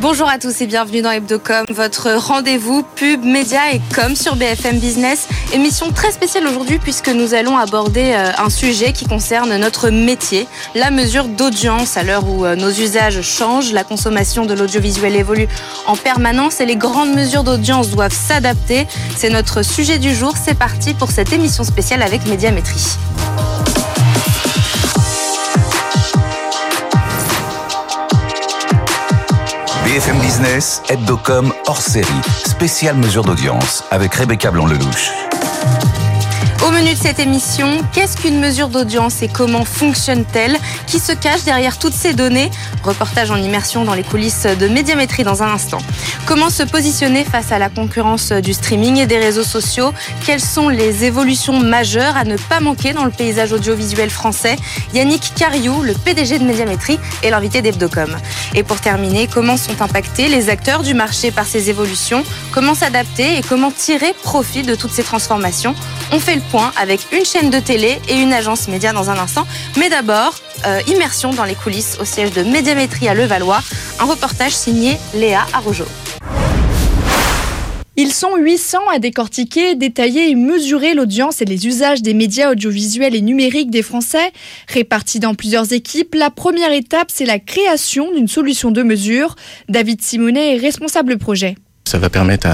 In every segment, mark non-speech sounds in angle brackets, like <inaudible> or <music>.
Bonjour à tous et bienvenue dans Hebdocom, votre rendez-vous pub, média et com sur BFM Business. Émission très spéciale aujourd'hui puisque nous allons aborder euh, un sujet qui concerne notre métier, la mesure d'audience à l'heure où euh, nos usages changent, la consommation de l'audiovisuel évolue en permanence et les grandes mesures d'audience doivent s'adapter. C'est notre sujet du jour, c'est parti pour cette émission spéciale avec Médiamétrie. Business, Hebdocom hors série, spéciale mesure d'audience avec Rebecca Blanc-Lelouch. Au menu de cette émission, qu'est-ce qu'une mesure d'audience et comment fonctionne-t-elle Qui se cache derrière toutes ces données Reportage en immersion dans les coulisses de médiamétrie dans un instant. Comment se positionner face à la concurrence du streaming et des réseaux sociaux Quelles sont les évolutions majeures à ne pas manquer dans le paysage audiovisuel français Yannick Cariou, le PDG de Médiamétrie, est l'invité d'Ebdocom. Et pour terminer, comment sont impactés les acteurs du marché par ces évolutions Comment s'adapter et comment tirer profit de toutes ces transformations On fait le point avec une chaîne de télé et une agence média dans un instant. Mais d'abord, euh, immersion dans les coulisses au siège de Médiamétrie à Levallois. Un reportage signé Léa Arrojo. Ils sont 800 à décortiquer, détailler et mesurer l'audience et les usages des médias audiovisuels et numériques des Français. Répartis dans plusieurs équipes, la première étape, c'est la création d'une solution de mesure. David Simonet est responsable projet. Ça va permettre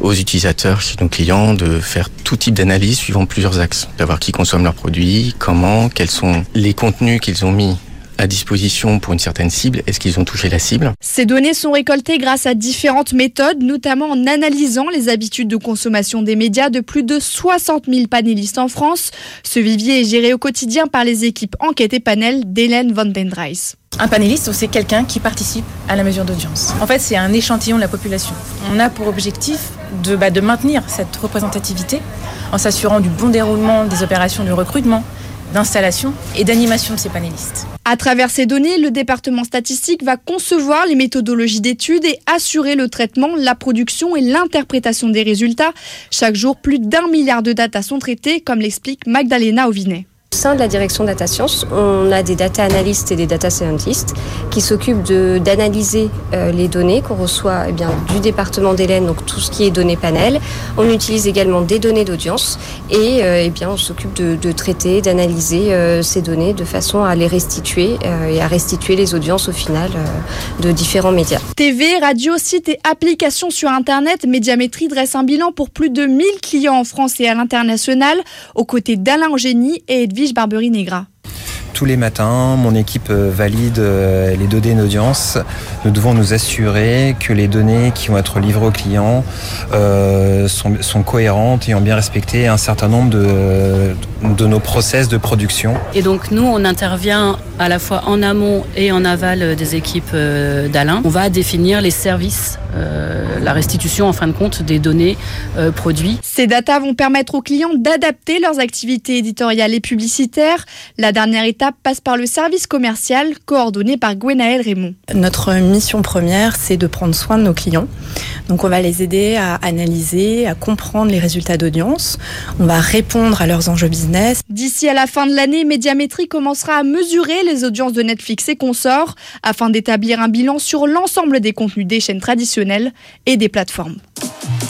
aux utilisateurs, chez nos clients, de faire tout type d'analyse suivant plusieurs axes. D'avoir qui consomme leurs produits, comment, quels sont les contenus qu'ils ont mis à disposition pour une certaine cible Est-ce qu'ils ont touché la cible Ces données sont récoltées grâce à différentes méthodes, notamment en analysant les habitudes de consommation des médias de plus de 60 000 panélistes en France. Ce vivier est géré au quotidien par les équipes enquête et panel d'Hélène Van den un panéliste, c'est quelqu'un qui participe à la mesure d'audience. En fait, c'est un échantillon de la population. On a pour objectif de, bah, de maintenir cette représentativité en s'assurant du bon déroulement des opérations de recrutement, d'installation et d'animation de ces panélistes. À travers ces données, le département statistique va concevoir les méthodologies d'études et assurer le traitement, la production et l'interprétation des résultats. Chaque jour, plus d'un milliard de datas sont traitées, comme l'explique Magdalena Ovinet. Au sein de la direction data science, on a des data analystes et des data scientists qui s'occupent d'analyser euh, les données qu'on reçoit eh bien, du département d'Hélène, donc tout ce qui est données panel. On utilise également des données d'audience et euh, eh bien, on s'occupe de, traiter, d'analyser euh, ces données de façon à les restituer et à restituer les audiences au final de différents médias. TV, radio, sites et applications sur Internet, Médiamétrie dresse un bilan pour plus de 1000 clients en France et à l'international, aux côtés d'Alain Eugénie et Edwige Barberie Negra tous les matins, mon équipe euh, valide euh, les données d'audience. Nous devons nous assurer que les données qui vont être livrées aux clients euh, sont, cohérentes et ont bien respecté un certain nombre de, de nos process de production. Et donc nous, on intervient à la fois en amont et en aval des équipes d'Alain. On va définir les services, la restitution en fin de compte des données produits. Ces datas vont permettre aux clients d'adapter leurs activités éditoriales et publicitaires. La dernière étape passe par le service commercial coordonné par Gwenaël Raymond. Notre mission première, c'est de prendre soin de nos clients. Donc on va les aider à analyser, à comprendre les résultats d'audience. On va répondre à leurs enjeux business. D'ici à la fin de l'année, Médiamétrie commencera à mesurer les audiences de Netflix et consorts afin d'établir un bilan sur l'ensemble des contenus des chaînes traditionnelles et des plateformes.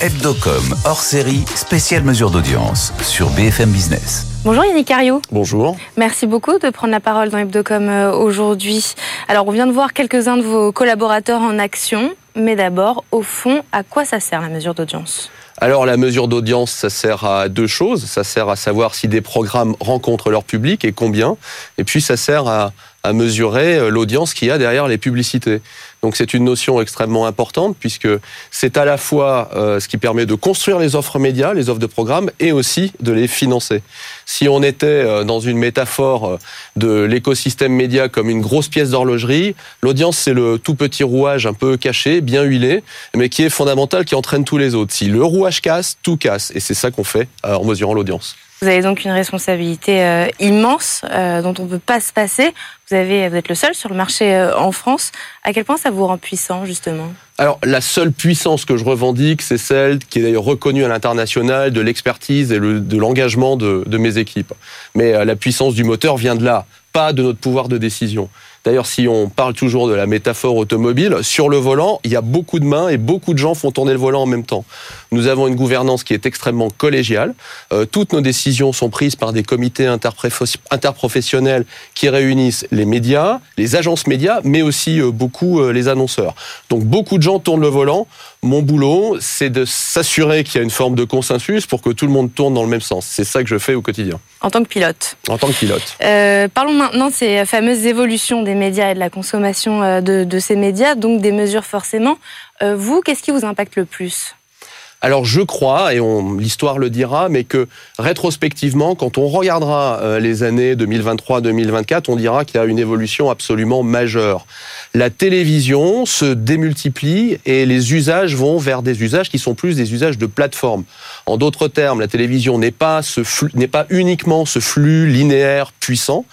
Hebdocom hors série, spéciale mesure d'audience sur BFM Business. Bonjour Yannick Cario. Bonjour. Merci beaucoup de prendre la parole dans Hebdocom euh, aujourd'hui. Alors on vient de voir quelques-uns de vos collaborateurs en action, mais d'abord, au fond, à quoi ça sert la mesure d'audience? Alors la mesure d'audience, ça sert à deux choses. Ça sert à savoir si des programmes rencontrent leur public et combien. Et puis ça sert à, à mesurer euh, l'audience qu'il y a derrière les publicités. Donc c'est une notion extrêmement importante puisque c'est à la fois euh, ce qui permet de construire les offres médias, les offres de programmes, et aussi de les financer. Si on était euh, dans une métaphore de l'écosystème média comme une grosse pièce d'horlogerie, l'audience c'est le tout petit rouage un peu caché, bien huilé, mais qui est fondamental, qui entraîne tous les autres. Si le rouage casse, tout casse, et c'est ça qu'on fait en mesurant l'audience. Vous avez donc une responsabilité euh, immense euh, dont on ne peut pas se passer. Vous, êtes le seul sur le marché euh, en France. À quel point ça vous rend puissant, justement? Alors, la seule puissance que je revendique, c'est celle qui est d'ailleurs reconnue à l'international de l'expertise et de l'engagement de, mes équipes. Mais la puissance du moteur vient de là, pas de notre pouvoir de décision. D'ailleurs, si on parle toujours de la métaphore automobile, sur le volant, il y a beaucoup de mains et beaucoup de gens font tourner le volant en même temps. Nous avons une gouvernance qui est extrêmement collégiale. Euh, toutes nos décisions sont prises par des comités interprofessionnels qui réunissent les médias, les agences médias, mais aussi euh, beaucoup euh, les annonceurs. Donc beaucoup de gens tournent le volant. Mon boulot, c'est de s'assurer qu'il y a une forme de consensus pour que tout le monde tourne dans le même sens. C'est ça que je fais au quotidien. En tant que pilote. En tant que pilote. parlons maintenant de ces fameuses évolutions des médias et de la consommation de, de ces médias, donc des mesures forcément. vous, qu'est-ce qui vous impacte le plus? Alors je crois, et l'histoire le dira, mais que rétrospectivement, quand on regardera euh, les années 2023-2024, on dira qu'il y a une évolution absolument majeure. La télévision se démultiplie et les usages vont vers des usages qui sont plus des usages de plateforme. En d'autres termes, la télévision n'est pas, n'est pas uniquement ce flux linéaire puissant,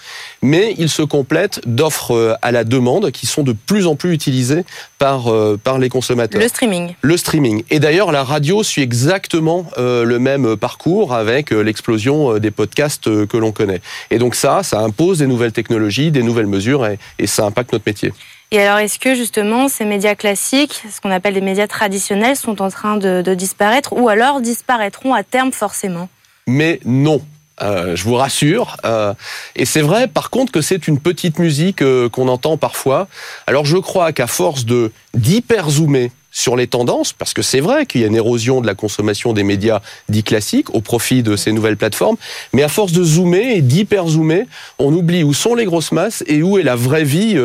mais il se complète d'offres euh, à la demande qui sont de plus en plus utilisées par, euh, par les consommateurs. Le streaming. Le streaming. Et d'ailleurs, la radio suit exactement euh, le même parcours avec l'explosion des podcasts que l'on connaît. Et donc ça, ça impose des nouvelles technologies, des nouvelles mesures et, et ça impacte notre métier. Et alors, est-ce que justement ces médias classiques, ce qu'on appelle les médias traditionnels, sont en train de, de disparaître ou alors disparaîtront à terme forcément? Mais non. Euh, je vous rassure. Euh, et c'est vrai, par contre, que c'est une petite musique euh, qu'on entend parfois. Alors je crois qu'à force de d'hyper zoomer sur les tendances, parce que c'est vrai qu'il y a une érosion de la consommation des médias dits classiques au profit de ces nouvelles plateformes, mais à force de zoomer et d'hyper zoomer, on oublie où sont les grosses masses et où est la vraie vie,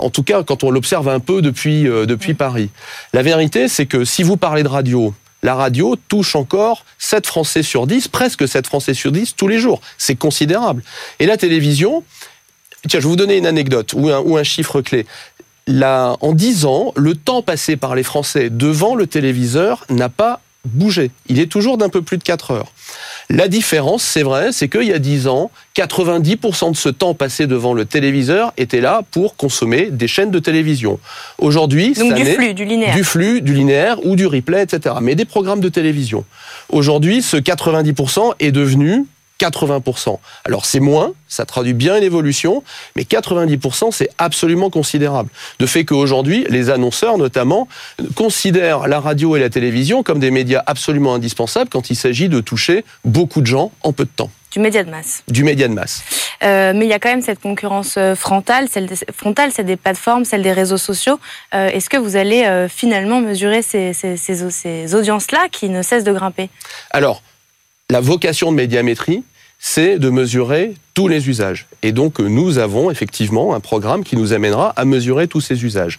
en tout cas quand on l'observe un peu depuis, depuis Paris. La vérité, c'est que si vous parlez de radio, la radio touche encore 7 Français sur 10, presque 7 Français sur 10 tous les jours. C'est considérable. Et la télévision, tiens, je vais vous donner une anecdote ou un, ou un chiffre clé. En 10 ans, le temps passé par les Français devant le téléviseur n'a pas Il est toujours d'un peu plus de 4 heures. La différence, c'est vrai, c'est qu'il y a 10 ans, 90% de ce temps passé devant le téléviseur était là pour consommer des chaînes de télévision. Aujourd'hui, Donc du flux, du linéaire. Du flux, du linéaire ou du replay, etc. Mais des programmes de télévision. Aujourd'hui, ce 90% est devenu 80%. Alors c'est moins, ça traduit bien une évolution, mais 90% c'est absolument considérable. De fait qu'aujourd'hui, les annonceurs notamment considèrent la radio et la télévision comme des médias absolument indispensables quand il s'agit de toucher beaucoup de gens en peu de temps. Du média de masse. Du média de masse. Euh, mais il y a quand même cette concurrence euh, frontale, celle des, frontale, celle des plateformes, celle des réseaux sociaux. Euh, est-ce que vous allez finalement mesurer ces, ces, ces, ces audiences-là qui ne cessent de grimper? Alors, la vocation de médiamétrie, c'est de mesurer tous les usages. Et donc, nous avons effectivement un programme qui nous amènera à mesurer tous ces usages.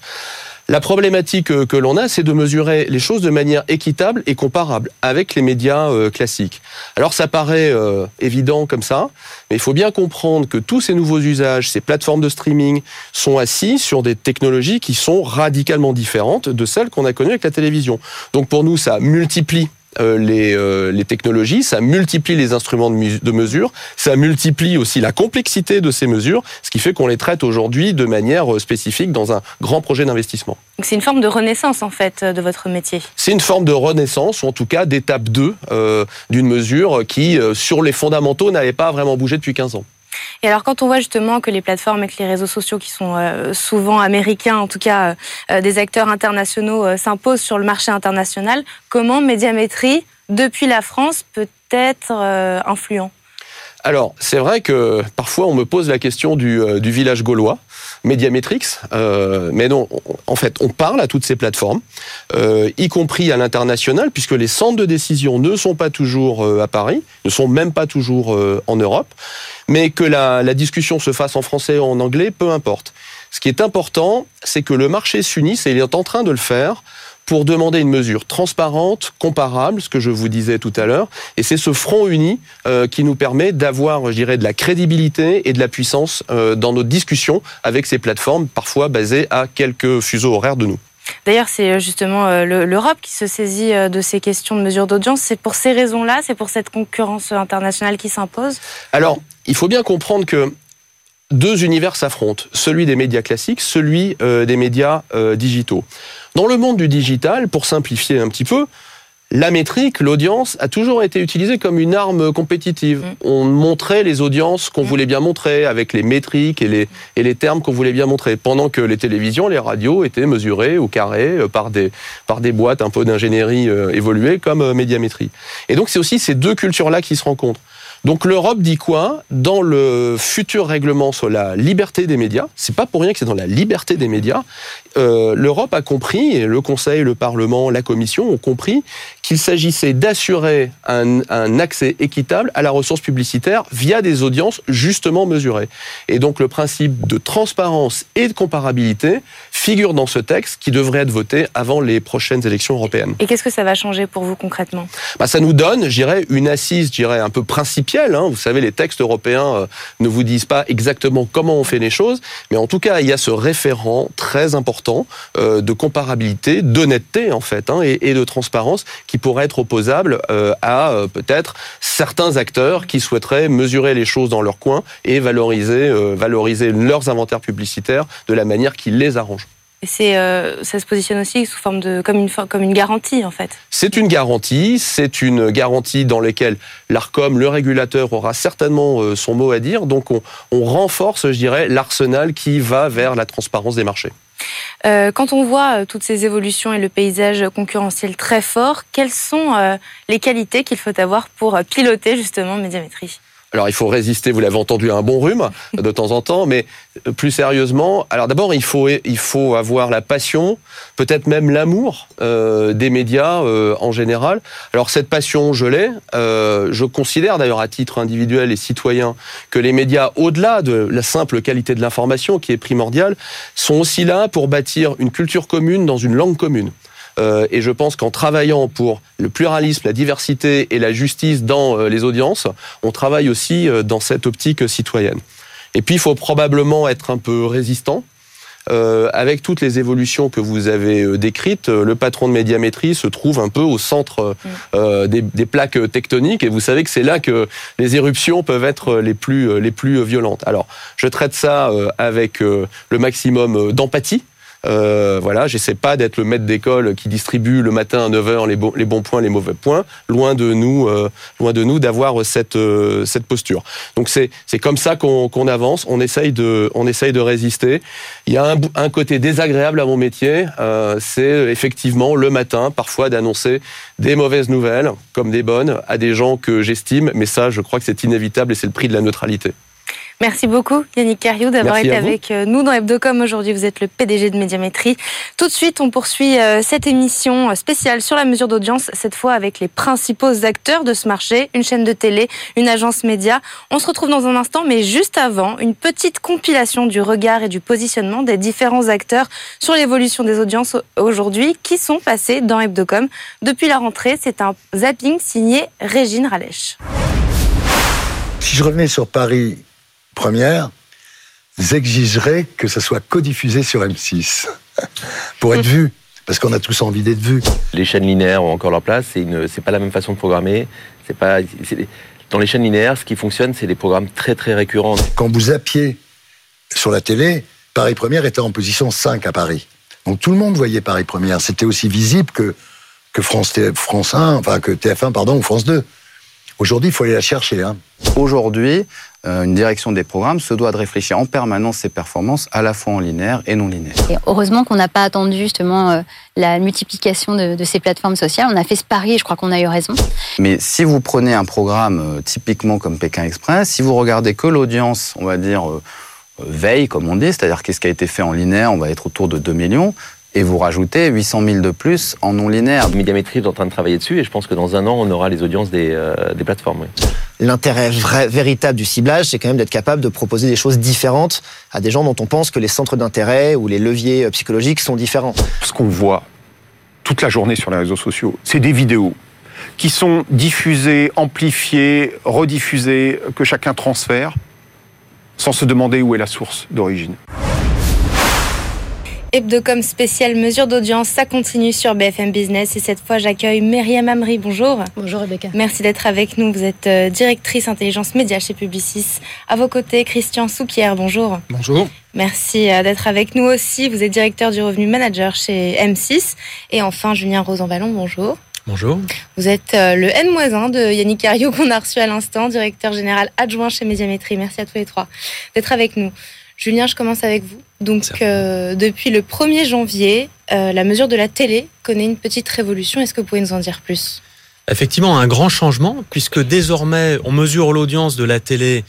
La problématique que l'on a, c'est de mesurer les choses de manière équitable et comparable avec les médias classiques. Alors ça paraît évident comme ça, mais il faut bien comprendre que tous ces nouveaux usages, ces plateformes de streaming, sont assis sur des technologies qui sont radicalement différentes de celles qu'on a connues avec la télévision. Donc pour nous, ça multiplie les, les, technologies, ça multiplie les instruments de, de, mesure, ça multiplie aussi la complexité de ces mesures, ce qui fait qu'on les traite aujourd'hui de manière spécifique dans un grand projet d'investissement. C'est une forme de renaissance en fait de votre métier. C'est une forme de renaissance, ou en tout cas d'étape 2 euh, d'une mesure qui, euh, sur les fondamentaux, n'avait pas vraiment bougé depuis 15 ans. Et alors quand on voit justement que les plateformes et que les réseaux sociaux qui sont euh, souvent américains, en tout cas euh, des acteurs internationaux, euh, s'imposent sur le marché international, comment Médiamétrie, depuis la France, peut être influent? Alors, c'est vrai que parfois on me pose la question du, du village gaulois, Mediametrix, euh, mais non, en fait, on parle à toutes ces plateformes, euh, y compris à l'international, puisque les centres de décision ne sont pas toujours euh, à Paris, ne sont même pas toujours euh, en Europe, mais que la, la discussion se fasse en français ou en anglais, peu importe. Ce qui est important, c'est que le marché s'unisse, et il est en train de le faire, pour demander une mesure transparente, comparable, ce que je vous disais tout à l'heure. Et c'est ce front uni euh, qui nous permet d'avoir, je dirais, de la crédibilité et de la puissance euh, dans notre discussion avec ces plateformes, parfois basées à quelques fuseaux horaires de nous. D'ailleurs, c'est justement l'Europe qui se saisit de ces questions de mesure d'audience. C'est pour ces raisons-là, c'est pour cette concurrence internationale qui s'impose? Alors, il faut bien comprendre que deux univers s'affrontent, celui des médias classiques, celui euh, des médias euh, digitaux. Dans le monde du digital, pour simplifier un petit peu, la métrique, l'audience, a toujours été utilisée comme une arme compétitive. Mm. On montrait les audiences qu'on voulait bien montrer, avec les métriques et les, et les termes qu'on voulait bien montrer, pendant que les télévisions, les radios étaient mesurées au carré euh, par des, par des boîtes un peu d'ingénierie euh, évoluées comme euh, médiamétrie. Et donc c'est aussi ces deux cultures-là qui se rencontrent. Donc l'Europe dit quoi? Dans le futur règlement sur la liberté des médias, c'est pas pour rien que c'est dans la liberté des médias, euh, l'Europe a compris, le Conseil, le Parlement, la Commission ont compris qu'il s'agissait d'assurer un, un accès équitable à la ressource publicitaire via des audiences justement mesurées. Et donc le principe de transparence et de comparabilité figure dans ce texte qui devrait être voté avant les prochaines élections européennes. Et qu'est-ce que ça va changer pour vous concrètement? Bah, ça nous donne, je dirais, une assise, je dirais, un peu principielle. hein. Vous savez, les textes européens euh, ne vous disent pas exactement comment on fait les choses, mais en tout cas, il y a ce référent très important euh, de comparabilité, d'honnêteté en fait, hein, et, et de transparence qui pourrait être opposable euh, à euh, peut-être certains acteurs qui souhaiteraient mesurer les choses dans leur coin et valoriser, valoriser leurs inventaires publicitaires de la manière qui les arrange. Et euh, ça se positionne aussi sous forme de comme une comme une garantie en fait. C'est une garantie, c'est une garantie dans laquelle l'ARCOM, le régulateur, aura certainement son mot à dire. Donc on, on renforce, je dirais, l'arsenal qui va vers la transparence des marchés. Euh, quand on voit euh, toutes ces évolutions et le paysage concurrentiel très fort, quelles sont euh, les qualités qu'il faut avoir pour piloter justement Médiamétrie? Alors il faut résister, vous l'avez entendu, à un bon rhume de temps en temps, mais euh, plus sérieusement, alors d'abord il faut, il faut avoir la passion, peut-être même l'amour euh, des médias euh, en général. Alors cette passion, je l'ai. Euh, je considère d'ailleurs à titre individuel et citoyen que les médias, au-delà de la simple qualité de l'information qui est primordiale, sont aussi là pour bâtir une culture commune dans une langue commune. Euh, et je pense qu'en travaillant pour le pluralisme, la diversité et la justice dans euh, les audiences, on travaille aussi euh, dans cette optique citoyenne. Et puis, il faut probablement être un peu résistant. Euh, avec toutes les évolutions que vous avez décrites, le patron de médiamétrie se trouve un peu au centre euh, des, des plaques tectoniques et vous savez que c'est là que les éruptions peuvent être les plus, les plus violentes. Alors, je traite ça avec le maximum d'empathie. Euh, voilà, j'essaie pas d'être le maître d'école qui distribue le matin à 9h les, bons- les bons points, les mauvais points. Loin de nous, euh, loin de nous d'avoir cette, euh, cette posture. Donc c'est comme ça qu'on qu'on avance. On essaye de on essaye de résister. Il y a un, un côté désagréable à mon métier, euh, c'est effectivement le matin parfois d'annoncer des mauvaises nouvelles comme des bonnes à des gens que j'estime. Mais ça, je crois que c'est inévitable et c'est le prix de la neutralité. Merci beaucoup Yannick Cariou d'avoir été avec euh, nous dans Hebdocom aujourd'hui. Vous êtes le PDG de Médiamétrie. Tout de suite, on poursuit euh, cette émission euh, spéciale sur la mesure d'audience, cette fois avec les principaux acteurs de ce marché, une chaîne de télé, une agence média. On se retrouve dans un instant, mais juste avant, une petite compilation du regard et du positionnement des différents acteurs sur l'évolution des audiences au- aujourd'hui qui sont passés dans Hebdocom. Depuis la rentrée, c'est un zapping signé Régine Ralèche. Si je revenais sur Paris Première, j'exigerais que ça soit codiffusé sur M6 <laughs> pour être vu, parce qu'on a tous envie d'être vu. Les chaînes linéaires ont encore leur place. C'est une, c'est pas la même façon de programmer. C'est pas, c'est- dans les chaînes linéaires, ce qui fonctionne, c'est des programmes très très récurrents. Quand vous zappiez sur la télé, Paris Première était en position 5 à Paris. Donc tout le monde voyait Paris Première. C'était aussi visible que, que France, France 1, enfin que TF1, pardon, ou France 2. Aujourd'hui, il faut aller la chercher. Hein. Aujourd'hui, une direction des programmes se doit de réfléchir en permanence ses performances, à la fois en linéaire et non linéaire. Et heureusement qu'on n'a pas attendu justement euh, la multiplication de, de ces plateformes sociales. On a fait ce pari et je crois qu'on a eu raison. Mais si vous prenez un programme euh, typiquement comme Pékin Express, si vous regardez que l'audience, on va dire, euh, euh, veille, comme on dit, c'est-à-dire qu'est-ce qui a été fait en linéaire, on va être autour de 2 millions, et vous rajoutez 800 000 de plus en non linéaire. Médiamétrie est en train de travailler dessus et je pense que dans un an, on aura les audiences des, euh, des plateformes. oui. L'intérêt vrai, véritable du ciblage, c'est quand même d'être capable de proposer des choses différentes à des gens dont on pense que les centres d'intérêt ou les leviers euh, psychologiques sont différents. Ce qu'on voit toute la journée sur les réseaux sociaux, c'est des vidéos qui sont diffusées, amplifiées, rediffusées, que chacun transfère, sans se demander où est la source d'origine. Hebdocom spécial mesure d'audience, ça continue sur BFM Business et cette fois j'accueille Myriam Amri. Bonjour. Bonjour Rebecca. Merci d'être avec nous. Vous êtes euh, directrice intelligence média chez Publicis. À vos côtés, Christian Souquier. Bonjour. Bonjour. Merci euh, d'être avec nous aussi. Vous êtes directeur du revenu manager chez M6. Et enfin, Julien Rosanvallon. Bonjour. Bonjour. Vous êtes euh, le N-1 de Yannick Cario qu'on a reçu à l'instant, directeur général adjoint chez Médiamétrie. Merci à tous les trois d'être avec nous. Julien, je commence avec vous. Donc, euh, depuis le 1er janvier, euh, la mesure de la télé connaît une petite révolution. Est-ce que vous pouvez nous en dire plus? Effectivement, un grand changement, puisque désormais, on mesure l'audience de la télé,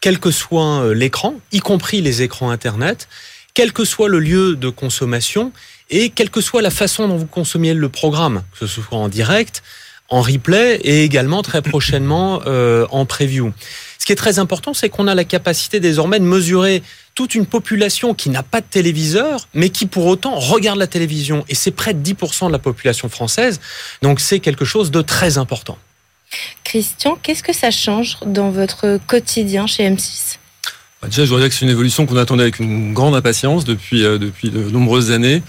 quel que soit euh, l'écran, y compris les écrans Internet, quel que soit le lieu de consommation et quelle que soit la façon dont vous consommiez le programme, que ce soit en direct, en replay et également très prochainement euh, en preview. Ce qui est très important, c'est qu'on a la capacité désormais de mesurer toute une population qui n'a pas de téléviseur, mais qui pour autant regarde la télévision. Et c'est près de 10% de la population française. Donc c'est quelque chose de très important. Christian, qu'est-ce que ça change dans votre quotidien chez M6 bah, Déjà, je voudrais dire que c'est une évolution qu'on attendait avec une grande impatience depuis, euh, depuis de nombreuses années.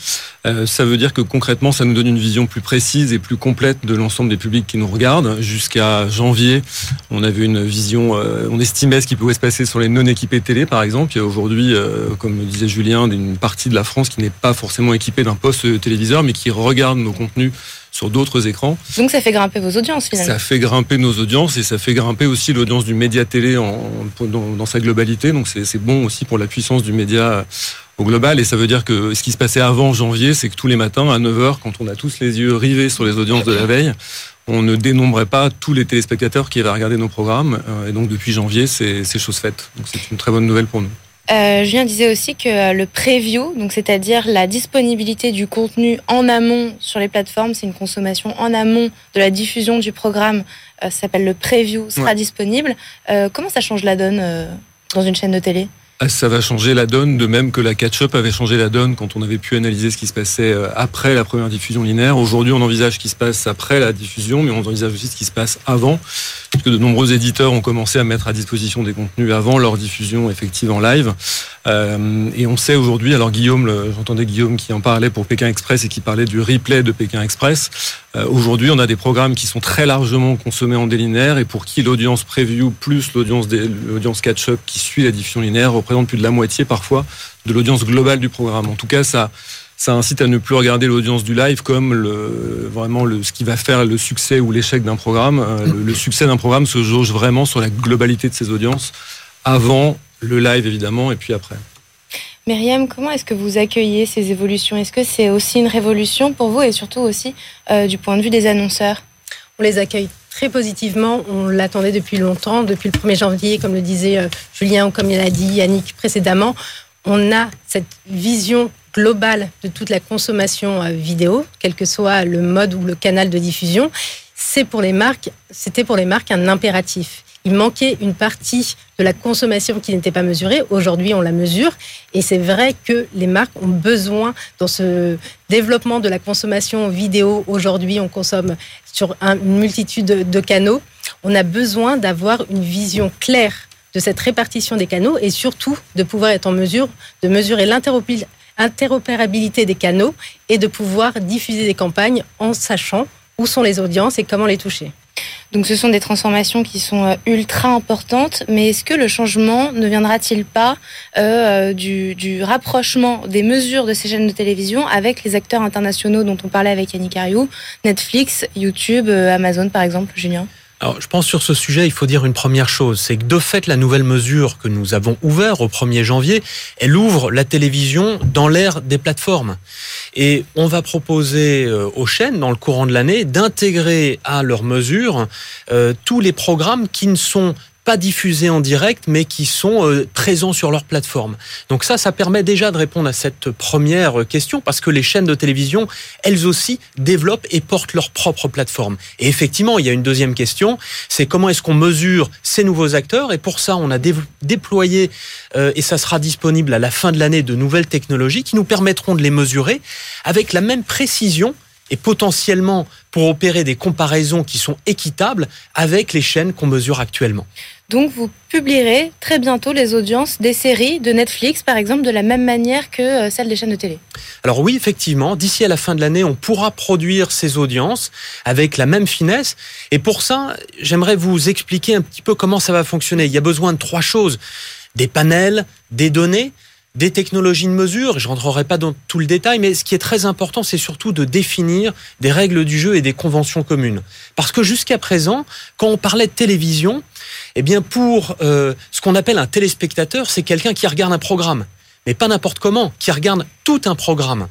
Euh, ça veut dire que concrètement, ça nous donne une vision plus précise et plus complète de l'ensemble des publics qui nous regardent. Jusqu'à janvier, on avait une vision, euh, on estimait ce qui pouvait se passer sur les non équipés télé, par exemple. Il y a aujourd'hui, euh, comme disait Julien, une partie de la France qui n'est pas forcément équipée d'un poste téléviseur, mais qui regarde nos contenus sur d'autres écrans. Donc ça fait grimper vos audiences finalement. Ça fait grimper nos audiences et ça fait grimper aussi l'audience du média télé en, dans, dans, sa globalité. Donc c'est bon aussi pour la puissance du média au global. Et ça veut dire que ce qui se passait avant janvier, c'est que tous les matins, à 9h, quand on a tous les yeux rivés sur les audiences de la veille, on ne dénombrait pas tous les téléspectateurs qui avaient regardé nos programmes. Euh, et donc depuis janvier, c'est chose faite. Donc c'est une très bonne nouvelle pour nous. Euh, Julien disait aussi que euh, le preview, donc c'est-à-dire la disponibilité du contenu en amont sur les plateformes, c'est une consommation en amont de la diffusion du programme, euh, ça s'appelle le preview, sera ouais. disponible. Euh, comment ça change la donne dans une chaîne de télé? Ça va changer la donne, de même que la catch-up avait changé la donne quand on avait pu analyser ce qui se passait euh, après la première diffusion linéaire. Aujourd'hui, on envisage ce qui se passe après la diffusion, mais on envisage aussi ce qui se passe avant, puisque de nombreux éditeurs ont commencé à mettre à disposition des contenus avant leur diffusion effective en live. Euh, et on sait aujourd'hui, alors Guillaume, j'entendais Guillaume qui en parlait pour Pékin Express et qui parlait du replay de Pékin Express. Euh, aujourd'hui, on a des programmes qui sont très largement consommés en délinéaire et pour qui l'audience preview plus l'audience catch-up qui suit la diffusion linéaire représente plus de la moitié parfois de l'audience globale du programme. En tout cas, ça, ça incite à ne plus regarder l'audience du live comme le, vraiment le, ce qui va faire le succès ou l'échec d'un programme. Euh, le, le succès d'un programme se jauge vraiment sur la globalité de ses audiences avant le live évidemment et puis après. Myriam, comment est-ce que vous accueillez ces évolutions? Est-ce que c'est aussi une révolution pour vous et surtout aussi euh, du point de vue des annonceurs? On les accueille très positivement. On l'attendait depuis longtemps, depuis le 1er janvier, comme le disait euh, Julien ou comme il a dit Yannick précédemment. On a cette vision globale de toute la consommation euh, vidéo, quel que soit le mode ou le canal de diffusion. C'est pour les marques, c'était pour les marques un impératif il manquait une partie de la consommation qui n'était pas mesurée. Aujourd'hui, on la mesure. Et c'est vrai que les marques ont besoin, dans ce développement de la consommation vidéo, aujourd'hui, on consomme sur un, une multitude de, de canaux. On a besoin d'avoir une vision claire de cette répartition des canaux et surtout de pouvoir être en mesure de mesurer l'interopérabilité des canaux et de pouvoir diffuser des campagnes en sachant où sont les audiences et comment les toucher. Donc ce sont des transformations qui sont euh, ultra importantes, mais est-ce que le changement ne viendra-t-il pas euh, du, du, rapprochement des mesures de ces chaînes de télévision avec les acteurs internationaux dont on parlait avec Yannick Ariou, Netflix, YouTube, euh, Amazon par exemple, Julien? Alors, je pense sur ce sujet, il faut dire une première chose, c'est que de fait, la nouvelle mesure que nous avons ouverte au 1er janvier, elle ouvre la télévision dans l'ère des plateformes. Et on va proposer aux chaînes, dans le courant de l'année, d'intégrer à leurs mesures euh, tous les programmes qui ne sont pas diffusés en direct, mais qui sont euh, présents sur leur plateforme. Donc ça, ça permet déjà de répondre à cette première question, parce que les chaînes de télévision, elles aussi, développent et portent leur propre plateforme. Et effectivement, il y a une deuxième question, c'est comment est-ce qu'on mesure ces nouveaux acteurs, et pour ça, on a dé déployé, euh, et ça sera disponible à la fin de l'année, de nouvelles technologies qui nous permettront de les mesurer avec la même précision et potentiellement pour opérer des comparaisons qui sont équitables avec les chaînes qu'on mesure actuellement. Donc vous publierez très bientôt les audiences des séries de Netflix, par exemple, de la même manière que celles des chaînes de télé. Alors oui, effectivement, d'ici à la fin de l'année, on pourra produire ces audiences avec la même finesse. Et pour ça, j'aimerais vous expliquer un petit peu comment ça va fonctionner. Il y a besoin de trois choses. Des panels, des données, des technologies de mesure. Je rentrerai pas dans tout le détail, mais ce qui est très important, c'est surtout de définir des règles du jeu et des conventions communes. Parce que jusqu'à présent, quand on parlait de télévision, eh bien pour euh, ce qu'on appelle un téléspectateur, c'est quelqu'un qui regarde un programme, mais pas n'importe comment, qui regarde tout un programme.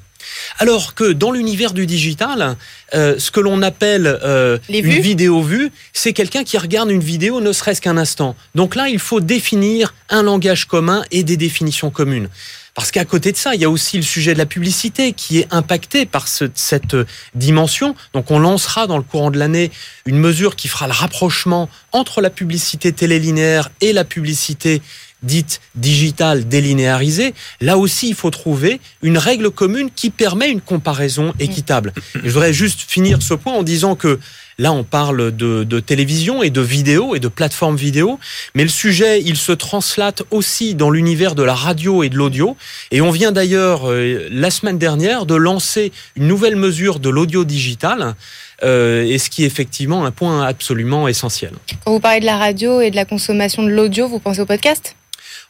Alors que dans l'univers du digital, euh, ce que l'on appelle euh, une vidéo vue, c'est quelqu'un qui regarde une vidéo ne serait-ce qu'un instant. Donc là, il faut définir un langage commun et des définitions communes. Parce qu'à côté de ça, il y a aussi le sujet de la publicité qui est impacté par cette dimension. Donc on lancera dans le courant de l'année une mesure qui fera le rapprochement entre la publicité télélinéaire et la publicité dite digitale délinéarisée, là aussi, il faut trouver une règle commune qui permet une comparaison équitable. je voudrais juste finir ce point en disant que Là, on parle de, télévision et de vidéo et de plateformes vidéo, mais le sujet, il se translate aussi dans l'univers de la radio et de l'audio. Et on vient d'ailleurs, euh, la semaine dernière, de lancer une nouvelle mesure de l'audio digital, euh, et ce qui est effectivement un point absolument essentiel. Quand vous parlez de la radio et de la consommation de l'audio, vous pensez au podcast?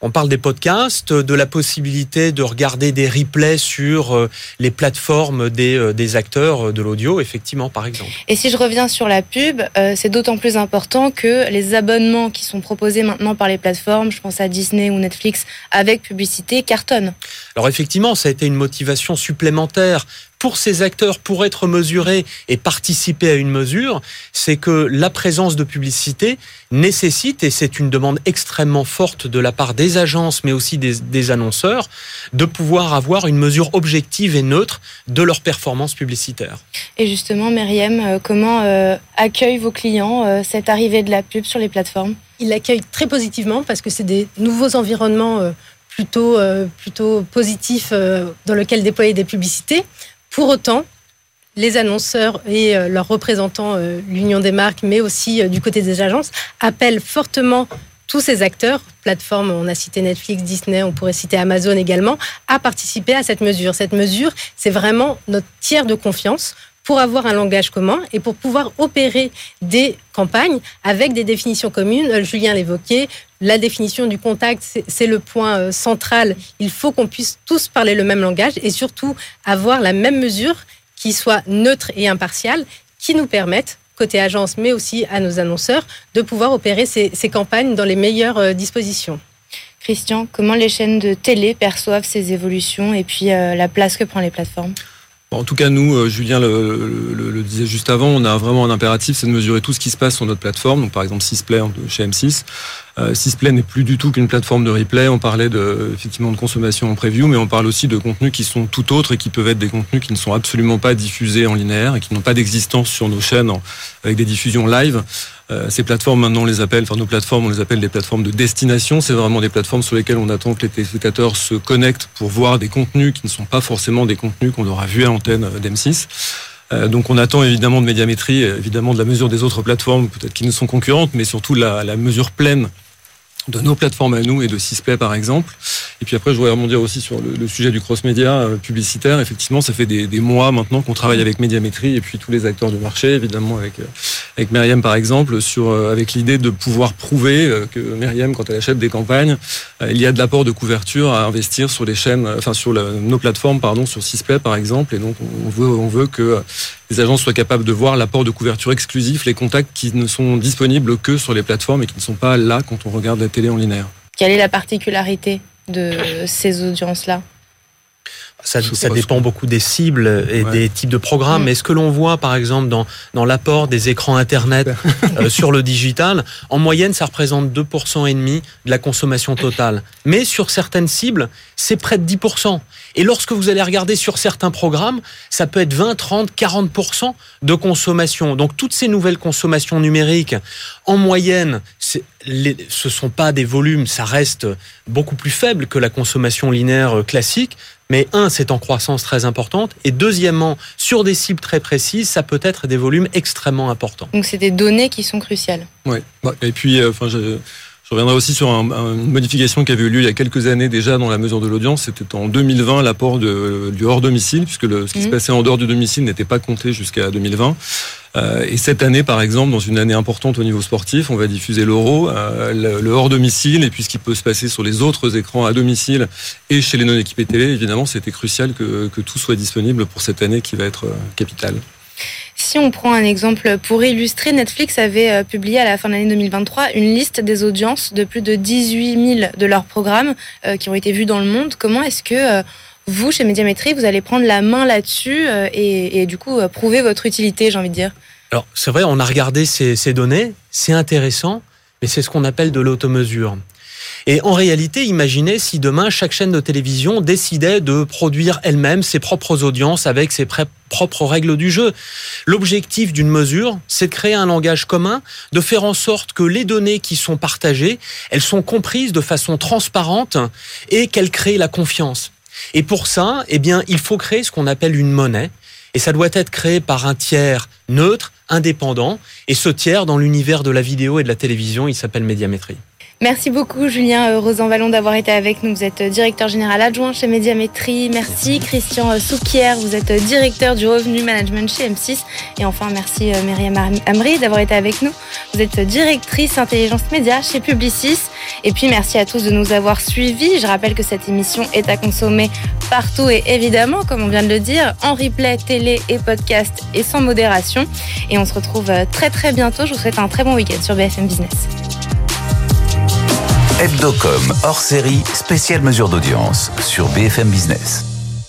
On parle des podcasts, de la possibilité de regarder des replays sur euh, les plateformes des, euh, des acteurs de l'audio, effectivement, par exemple. Et si je reviens sur la pub, euh, c'est d'autant plus important que les abonnements qui sont proposés maintenant par les plateformes, je pense à Disney ou Netflix, avec publicité, cartonnent. Alors effectivement, ça a été une motivation supplémentaire pour ces acteurs, pour être mesurés et participer à une mesure, c'est que la présence de publicité nécessite, et c'est une demande extrêmement forte de la part des agences, mais aussi des, annonceurs, de pouvoir avoir une mesure objective et neutre de leur performance publicitaire. Et justement, Myriam, euh, comment euh, accueillent vos clients euh, cette arrivée de la pub sur les plateformes? Ils l'accueillent très positivement parce que c'est des nouveaux environnements plutôt, plutôt positifs dans lesquels déployer des publicités. Pour autant, les annonceurs et euh, leurs représentants, euh, l'Union des marques, mais aussi euh, du côté des agences, appellent fortement tous ces acteurs, plateformes, on a cité Netflix, Disney, on pourrait citer Amazon également, à participer à cette mesure. Cette mesure, c'est vraiment notre tiers de confiance pour avoir un langage commun et pour pouvoir opérer des campagnes avec des définitions communes. Julien l'évoquait, la définition du contact, c'est le point central. Il faut qu'on puisse tous parler le même langage et surtout avoir la même mesure qui soit neutre et impartiale, qui nous permette côté agence, mais aussi à nos annonceurs, de pouvoir opérer ces, campagnes dans les meilleures euh, dispositions. Christian, comment les chaînes de télé perçoivent ces évolutions et puis euh, la place que prennent les plateformes? En tout cas, nous, euh, Julien le, disait juste avant, on a vraiment un impératif, c'est de mesurer tout ce qui se passe sur notre plateforme. Donc, par exemple, Sisplay chez M6. Euh, Sisplay n'est plus du tout qu'une plateforme de replay. On parlait de, effectivement de consommation en preview, mais on parle aussi de contenus qui sont tout autres et qui peuvent être des contenus qui ne sont absolument pas diffusés en linéaire et qui n'ont pas d'existence sur nos chaînes avec des diffusions live. Euh, ces plateformes, maintenant, on les appelle, enfin nos plateformes, on les appelle des plateformes de destination. C'est vraiment des plateformes sur lesquelles on attend que les téléspectateurs se connectent pour voir des contenus qui ne sont pas forcément des contenus qu'on aura vus à l'antenne d'M6. Euh, donc on attend évidemment de médiamétrie, évidemment de la mesure des autres plateformes, peut-être qui ne sont concurrentes, mais surtout la, la mesure pleine de nos plateformes à nous et de Sisplay par exemple. Et puis après, je voudrais rebondir aussi sur le, sujet du cross-média euh, publicitaire. Effectivement, ça fait des, mois maintenant qu'on travaille avec Médiamétrie et puis tous les acteurs du marché, évidemment avec euh, avec Myriam par exemple, sur euh, avec l'idée de pouvoir prouver que Myriam, quand elle achète des campagnes, il y a de l'apport de couverture à investir sur les chaînes, enfin sur nos plateformes, pardon, sur Sisplay par exemple. Et donc on veut on veut que les agences soient capables de voir l'apport de couverture exclusif, les contacts qui ne sont disponibles que sur les plateformes et qui ne sont pas là quand on regarde la télé en linéaire. Quelle est la particularité de ces audiences-là? Ça, ça dépend beaucoup des cibles et des types de programmes. Mm. Mais ce que l'on voit, par exemple, dans, dans l'apport des écrans Internet <laughs> euh, sur le digital, en moyenne, ça représente 2% et demi de la consommation totale. Mais sur certaines cibles, c'est près de 10%. Et lorsque vous allez regarder sur certains programmes, ça peut être 20, 30, 40% de consommation. Donc toutes ces nouvelles consommations numériques, en moyenne, ce ce sont pas des volumes, ça reste beaucoup plus faible que la consommation linéaire euh, classique. Mais un, c'est en croissance très importante. Et deuxièmement, sur des cibles très précises, ça peut être des volumes extrêmement importants. Donc c'est des données qui sont cruciales. Oui. Et puis, euh, enfin, je, reviendrai aussi sur une modification qui avait eu lieu il y a quelques années déjà dans la mesure de l'audience. C'était en 2020 l'apport du hors domicile, puisque le, ce qui se mmh. passait en dehors du domicile n'était pas compté jusqu'à 2020. Euh, et cette année, par exemple, dans une année importante au niveau sportif, on va diffuser l'Euro, euh, le, hors domicile, et puis ce qui peut se passer sur les autres écrans à domicile et chez les non équipés télé. Évidemment, c'était crucial que, que tout soit disponible pour cette année qui va être euh, capitale. Si on prend un exemple pour illustrer, Netflix avait publié à la fin de l'année 2023 une liste des audiences de plus de 18 000 de leurs programmes qui ont été vus dans le monde. Comment est-ce que vous, chez Médiamétrie, vous allez prendre la main là-dessus et, et, du coup prouver votre utilité, j'ai envie de dire Alors, c'est vrai, on a regardé ces, ces données, c'est intéressant, mais c'est ce qu'on appelle de l'automesure. Et en réalité, imaginez si demain chaque chaîne de télévision décidait de produire elle-même ses propres audiences avec ses propres règles du jeu. L'objectif d'une mesure, c'est de créer un langage commun, de faire en sorte que les données qui sont partagées, elles sont comprises de façon transparente et qu'elles créent la confiance. Et pour ça, eh bien, il faut créer ce qu'on appelle une monnaie. Et ça doit être créé par un tiers neutre, indépendant. Et ce tiers, dans l'univers de la vidéo et de la télévision, il s'appelle médiamétrie. Merci beaucoup Julien euh, Rosanvallon d'avoir été avec nous. Vous êtes euh, directeur général adjoint chez Médiamétrie. Merci Christian euh, Souquier, vous êtes directeur du revenu management chez M6. Et enfin merci Myriam Amri d'avoir été avec nous. Vous êtes directrice intelligence média chez Publicis. Et puis merci à tous de nous avoir suivis. Je rappelle que cette émission est à consommer partout et évidemment, comme on vient de le dire, en replay, télé et podcast et sans modération. Et on se retrouve très très bientôt. Je vous souhaite un très bon week-end sur BFM Business. Hebdocom hors série, spéciale mesure d'audience sur BFM Business.